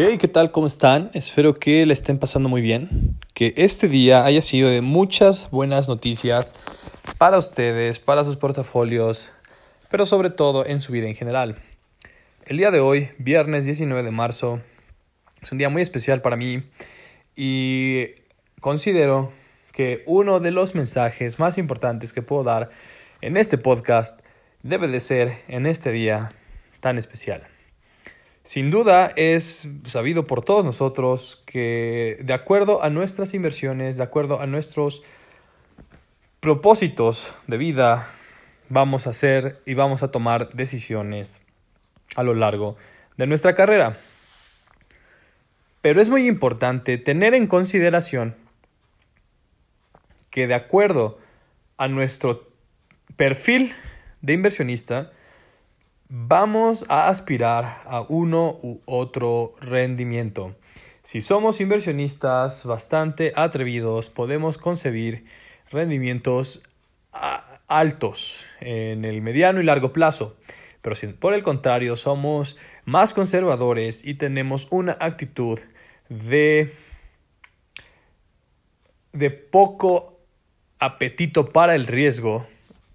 Hey, ¿qué tal? ¿Cómo están? Espero que le estén pasando muy bien. Que este día haya sido de muchas buenas noticias para ustedes, para sus portafolios, pero sobre todo en su vida en general. El día de hoy, viernes 19 de marzo, es un día muy especial para mí y considero que uno de los mensajes más importantes que puedo dar en este podcast debe de ser en este día tan especial. Sin duda es sabido por todos nosotros que de acuerdo a nuestras inversiones, de acuerdo a nuestros propósitos de vida, vamos a hacer y vamos a tomar decisiones a lo largo de nuestra carrera. Pero es muy importante tener en consideración que de acuerdo a nuestro perfil de inversionista, Vamos a aspirar a uno u otro rendimiento. Si somos inversionistas bastante atrevidos, podemos concebir rendimientos altos en el mediano y largo plazo. Pero si por el contrario somos más conservadores y tenemos una actitud de, de poco apetito para el riesgo,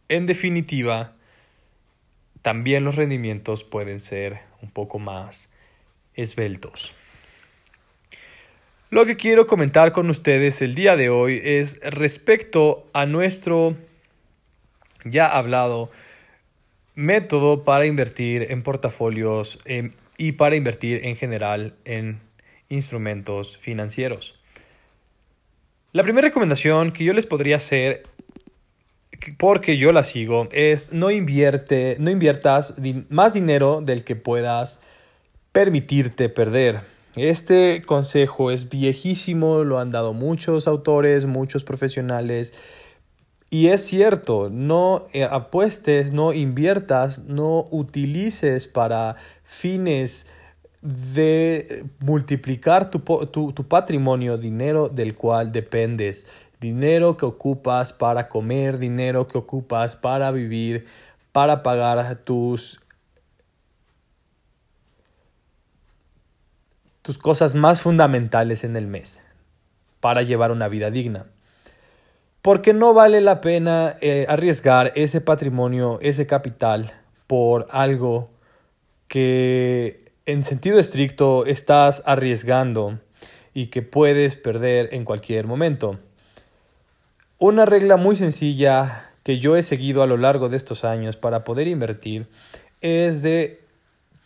en definitiva, también los rendimientos pueden ser un poco más esbeltos. Lo que quiero comentar con ustedes el día de hoy es respecto a nuestro ya hablado método para invertir en portafolios em, y para invertir en general en instrumentos financieros. La primera recomendación que yo les podría hacer porque yo la sigo, es no invierte, no inviertas más dinero del que puedas permitirte perder. Este consejo es viejísimo, lo han dado muchos autores, muchos profesionales. Y es cierto, no eh, apuestes, no inviertas, no utilices para fines de multiplicar tu, tu patrimonio, dinero del cual dependes dinero que ocupas para comer, dinero que ocupas para vivir, para pagar tus tus cosas más fundamentales en el mes para llevar una vida digna. Porque no vale la pena eh, arriesgar ese patrimonio, ese capital por algo que en sentido estricto estás arriesgando y que puedes perder en cualquier momento. Una regla muy sencilla que yo he seguido a lo largo de estos años para poder invertir es de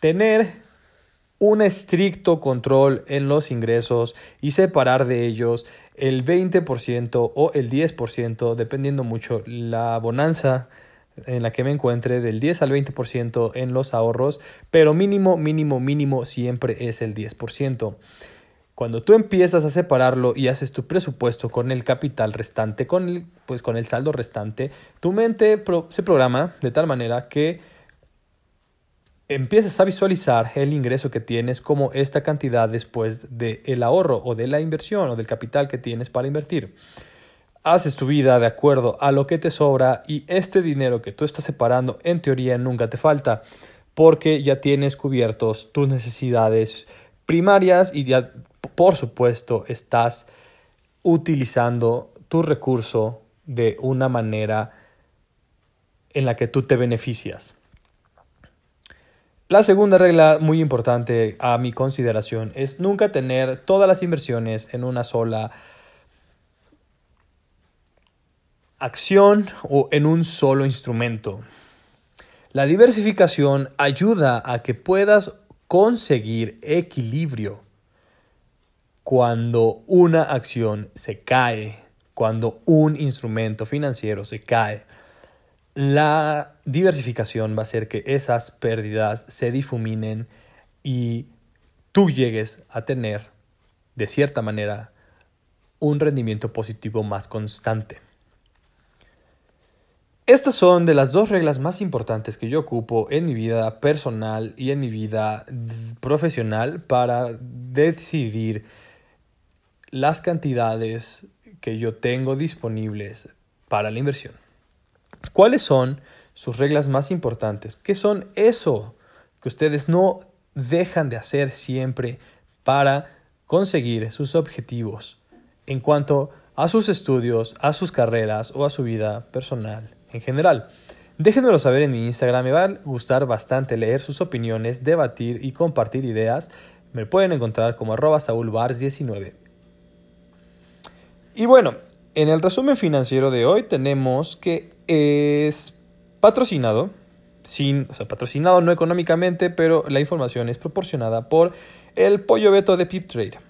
tener un estricto control en los ingresos y separar de ellos el 20% o el 10%, dependiendo mucho la bonanza en la que me encuentre, del 10 al 20% en los ahorros, pero mínimo, mínimo, mínimo siempre es el 10%. Cuando tú empiezas a separarlo y haces tu presupuesto con el capital restante, con el, pues con el saldo restante, tu mente se programa de tal manera que empiezas a visualizar el ingreso que tienes como esta cantidad después del ahorro o de la inversión o del capital que tienes para invertir. Haces tu vida de acuerdo a lo que te sobra y este dinero que tú estás separando en teoría nunca te falta porque ya tienes cubiertos tus necesidades primarias y ya por supuesto, estás utilizando tu recurso de una manera en la que tú te beneficias. La segunda regla muy importante a mi consideración es nunca tener todas las inversiones en una sola acción o en un solo instrumento. La diversificación ayuda a que puedas conseguir equilibrio cuando una acción se cae, cuando un instrumento financiero se cae, la diversificación va a hacer que esas pérdidas se difuminen y tú llegues a tener, de cierta manera, un rendimiento positivo más constante. Estas son de las dos reglas más importantes que yo ocupo en mi vida personal y en mi vida profesional para decidir las cantidades que yo tengo disponibles para la inversión. ¿Cuáles son sus reglas más importantes? ¿Qué son eso que ustedes no dejan de hacer siempre para conseguir sus objetivos en cuanto a sus estudios, a sus carreras o a su vida personal en general. Déjenmelo saber en mi Instagram, me va a gustar bastante leer sus opiniones, debatir y compartir ideas. Me pueden encontrar como arroba saulbars19. Y bueno, en el resumen financiero de hoy tenemos que es patrocinado, sin, o sea, patrocinado no económicamente, pero la información es proporcionada por el pollo beto de PipTrade.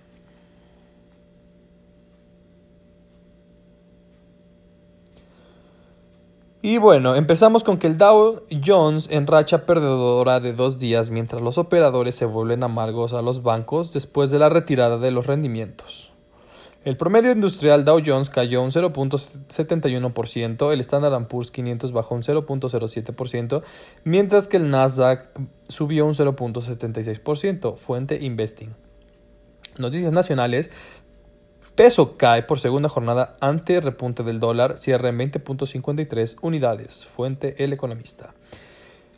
Y bueno, empezamos con que el Dow Jones en racha perdedora de dos días mientras los operadores se vuelven amargos a los bancos después de la retirada de los rendimientos. El promedio industrial Dow Jones cayó un 0.71%, el Standard Poor's 500 bajó un 0.07%, mientras que el Nasdaq subió un 0.76%, fuente Investing. Noticias nacionales. Peso cae por segunda jornada ante repunte del dólar, cierra en 20.53 unidades, fuente El Economista.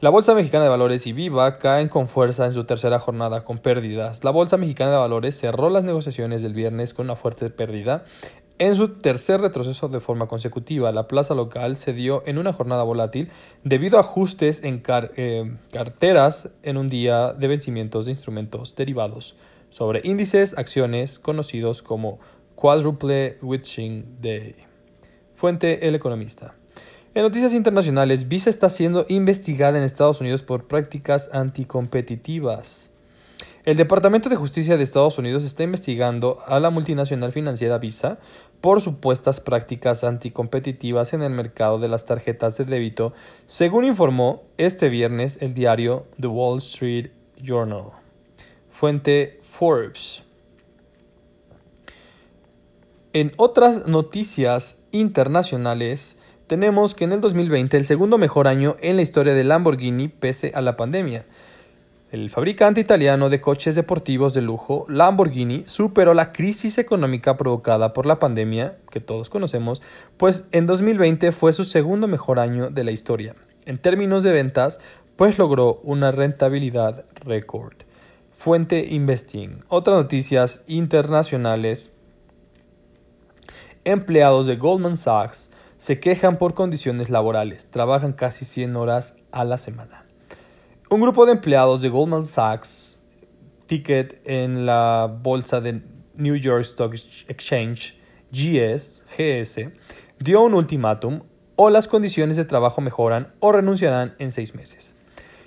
La Bolsa Mexicana de Valores y Viva caen con fuerza en su tercera jornada con pérdidas. La Bolsa Mexicana de Valores cerró las negociaciones del viernes con una fuerte pérdida. En su tercer retroceso de forma consecutiva, la plaza local se dio en una jornada volátil debido a ajustes en eh, carteras en un día de vencimientos de instrumentos derivados sobre índices, acciones conocidos como Quadruple Witching Day. Fuente El Economista. En noticias internacionales, Visa está siendo investigada en Estados Unidos por prácticas anticompetitivas. El Departamento de Justicia de Estados Unidos está investigando a la multinacional financiera Visa por supuestas prácticas anticompetitivas en el mercado de las tarjetas de débito, según informó este viernes el diario The Wall Street Journal. Fuente Forbes. En otras noticias internacionales, tenemos que en el 2020 el segundo mejor año en la historia de Lamborghini pese a la pandemia. El fabricante italiano de coches deportivos de lujo, Lamborghini, superó la crisis económica provocada por la pandemia, que todos conocemos, pues en 2020 fue su segundo mejor año de la historia. En términos de ventas, pues logró una rentabilidad récord. Fuente Investing. Otras noticias internacionales. Empleados de Goldman Sachs se quejan por condiciones laborales, trabajan casi 100 horas a la semana. Un grupo de empleados de Goldman Sachs, ticket en la bolsa de New York Stock Exchange, GS, GS, dio un ultimátum o las condiciones de trabajo mejoran o renunciarán en seis meses.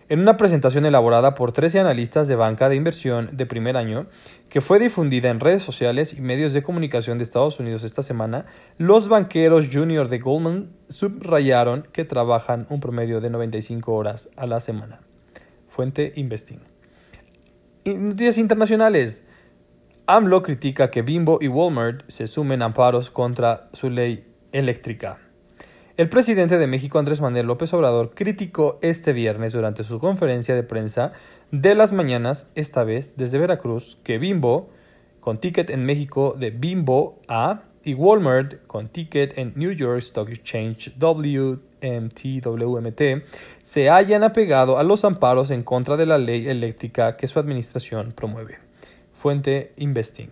En una presentación elaborada por 13 analistas de banca de inversión de primer año, que fue difundida en redes sociales y medios de comunicación de Estados Unidos esta semana, los banqueros junior de Goldman subrayaron que trabajan un promedio de 95 horas a la semana. Fuente Investing. Noticias internacionales. AMLO critica que Bimbo y Walmart se sumen amparos contra su ley eléctrica. El presidente de México, Andrés Manuel López Obrador, criticó este viernes durante su conferencia de prensa de las mañanas, esta vez desde Veracruz, que Bimbo, con ticket en México de Bimbo A, y Walmart, con ticket en New York Stock Exchange WMT, se hayan apegado a los amparos en contra de la ley eléctrica que su administración promueve. Fuente Investing.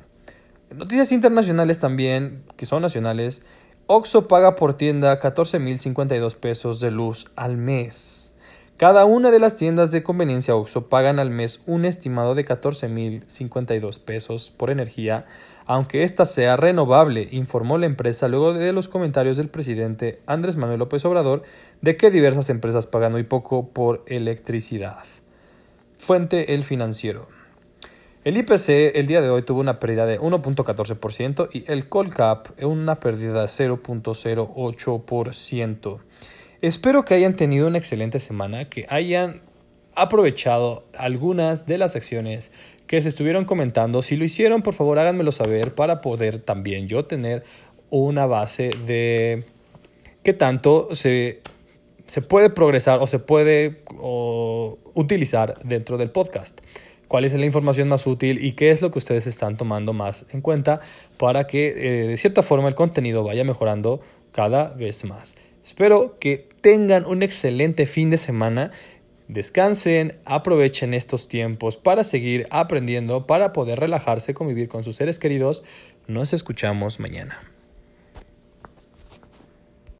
Noticias internacionales también, que son nacionales, Oxo paga por tienda 14.052 pesos de luz al mes. Cada una de las tiendas de conveniencia Oxo pagan al mes un estimado de 14.052 pesos por energía, aunque ésta sea renovable, informó la empresa luego de los comentarios del presidente Andrés Manuel López Obrador de que diversas empresas pagan muy poco por electricidad. Fuente El Financiero. El IPC el día de hoy tuvo una pérdida de 1.14% y el Colcap una pérdida de 0.08%. Espero que hayan tenido una excelente semana, que hayan aprovechado algunas de las acciones que se estuvieron comentando. Si lo hicieron, por favor háganmelo saber para poder también yo tener una base de qué tanto se, se puede progresar o se puede utilizar dentro del podcast cuál es la información más útil y qué es lo que ustedes están tomando más en cuenta para que eh, de cierta forma el contenido vaya mejorando cada vez más. Espero que tengan un excelente fin de semana. Descansen, aprovechen estos tiempos para seguir aprendiendo, para poder relajarse, convivir con sus seres queridos. Nos escuchamos mañana.